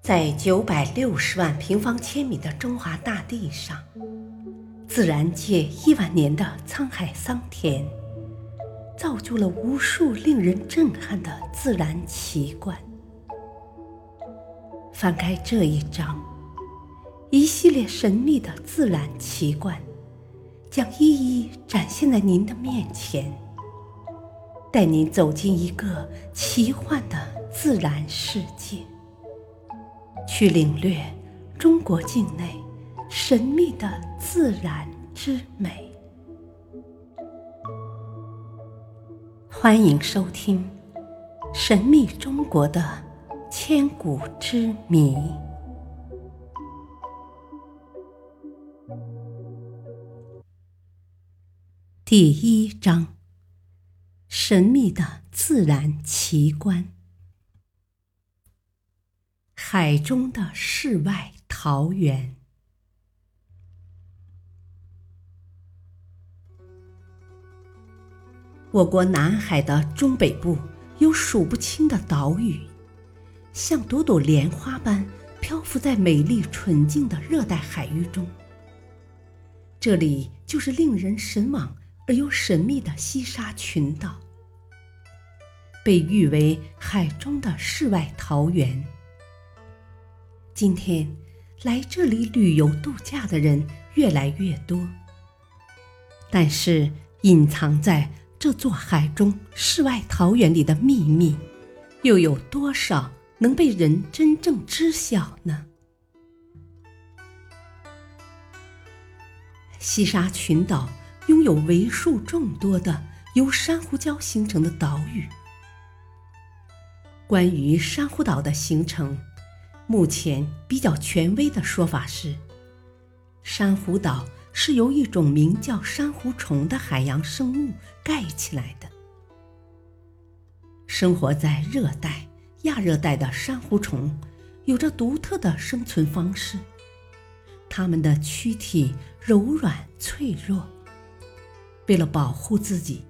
在九百六十万平方千米的中华大地上，自然界亿万年的沧海桑田，造就了无数令人震撼的自然奇观。翻开这一章，一系列神秘的自然奇观将一一展现在您的面前，带您走进一个奇幻的自然世界。去领略中国境内神秘的自然之美。欢迎收听《神秘中国的千古之谜》第一章：神秘的自然奇观。海中的世外桃源。我国南海的中北部有数不清的岛屿，像朵朵莲花般漂浮在美丽纯净的热带海域中。这里就是令人神往而又神秘的西沙群岛，被誉为海中的世外桃源。今天，来这里旅游度假的人越来越多。但是，隐藏在这座海中世外桃源里的秘密，又有多少能被人真正知晓呢？西沙群岛拥有为数众多的由珊瑚礁形成的岛屿。关于珊瑚岛的形成。目前比较权威的说法是，珊瑚岛是由一种名叫珊瑚虫的海洋生物盖起来的。生活在热带、亚热带的珊瑚虫有着独特的生存方式，它们的躯体柔软脆弱。为了保护自己，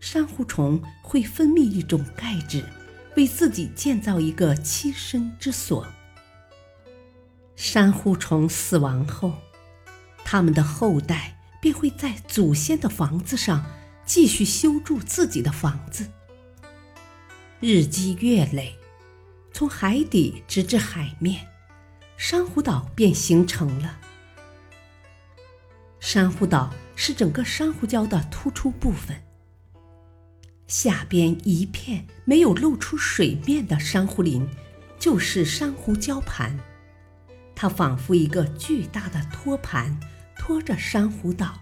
珊瑚虫会分泌一种钙质。为自己建造一个栖身之所。珊瑚虫死亡后，它们的后代便会在祖先的房子上继续修筑自己的房子。日积月累，从海底直至海面，珊瑚岛便形成了。珊瑚岛是整个珊瑚礁的突出部分。下边一片没有露出水面的珊瑚林，就是珊瑚礁盘。它仿佛一个巨大的托盘，托着珊瑚岛。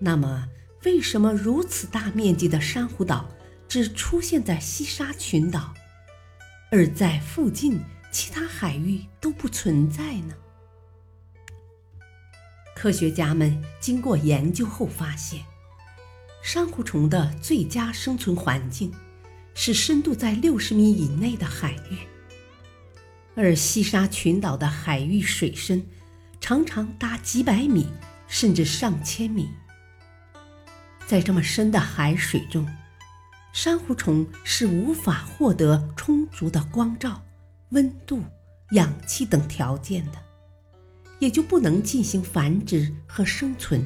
那么，为什么如此大面积的珊瑚岛只出现在西沙群岛，而在附近其他海域都不存在呢？科学家们经过研究后发现。珊瑚虫的最佳生存环境是深度在六十米以内的海域，而西沙群岛的海域水深常常达几百米，甚至上千米。在这么深的海水中，珊瑚虫是无法获得充足的光照、温度、氧气等条件的，也就不能进行繁殖和生存。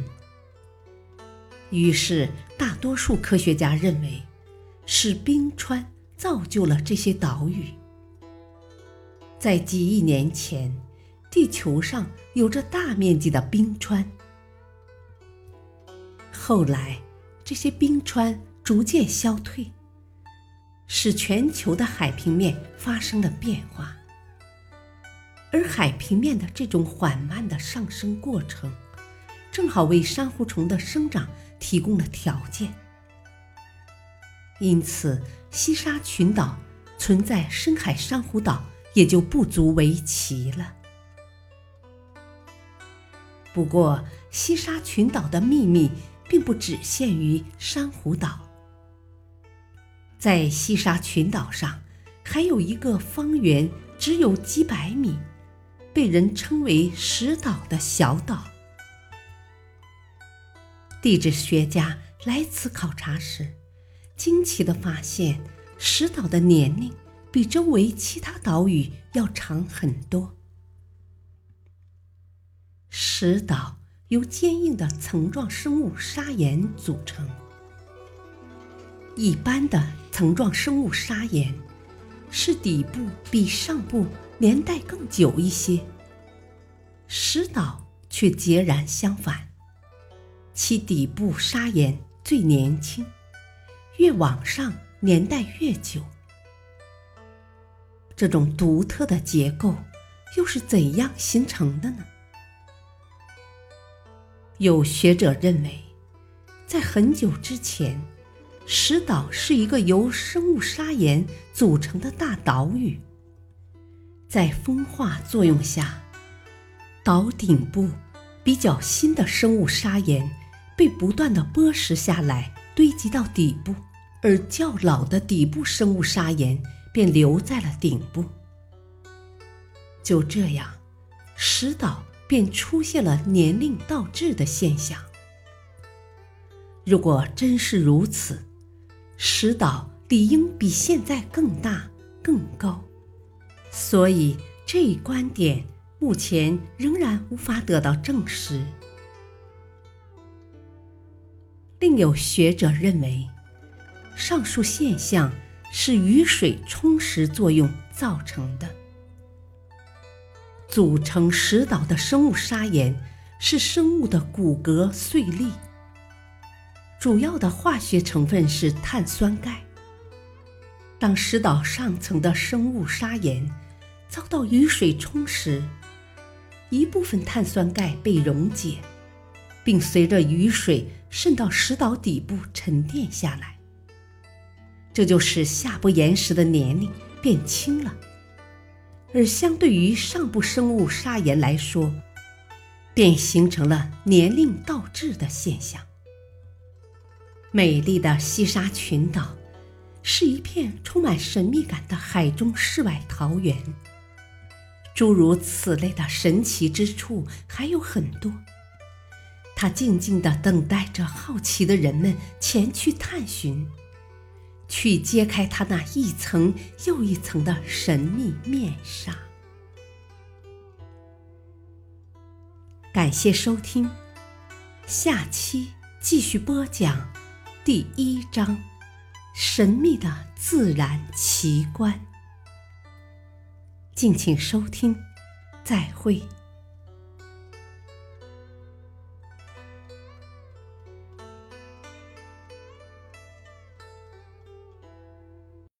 于是，大多数科学家认为，是冰川造就了这些岛屿。在几亿年前，地球上有着大面积的冰川。后来，这些冰川逐渐消退，使全球的海平面发生了变化。而海平面的这种缓慢的上升过程，正好为珊瑚虫的生长。提供了条件，因此西沙群岛存在深海珊瑚岛也就不足为奇了。不过，西沙群岛的秘密并不只限于珊瑚岛，在西沙群岛上还有一个方圆只有几百米，被人称为“石岛”的小岛。地质学家来此考察时，惊奇地发现，石岛的年龄比周围其他岛屿要长很多。石岛由坚硬的层状生物砂岩组成。一般的层状生物砂岩是底部比上部年代更久一些，石岛却截然相反，其底部砂岩最年轻，越往上年代越久。这种独特的结构又是怎样形成的呢？有学者认为，在很久之前，石岛是一个由生物砂岩组成的大岛屿。在风化作用下，岛顶部比较新的生物砂岩被不断的剥蚀下来，堆积到底部，而较老的底部生物砂岩便留在了顶部。就这样，石岛。便出现了年龄倒置的现象。如果真是如此，石岛理应比现在更大、更高。所以这一观点目前仍然无法得到证实。另有学者认为，上述现象是雨水冲蚀作用造成的。组成石岛的生物砂岩是生物的骨骼碎粒，主要的化学成分是碳酸钙。当石岛上层的生物砂岩遭到雨水冲蚀，一部分碳酸钙被溶解，并随着雨水渗到石岛底部沉淀下来，这就使下部岩石的年龄变轻了。而相对于上部生物砂岩来说，便形成了年龄倒置的现象。美丽的西沙群岛是一片充满神秘感的海中世外桃源。诸如此类的神奇之处还有很多，它静静地等待着好奇的人们前去探寻。去揭开它那一层又一层的神秘面纱。感谢收听，下期继续播讲第一章：神秘的自然奇观。敬请收听，再会。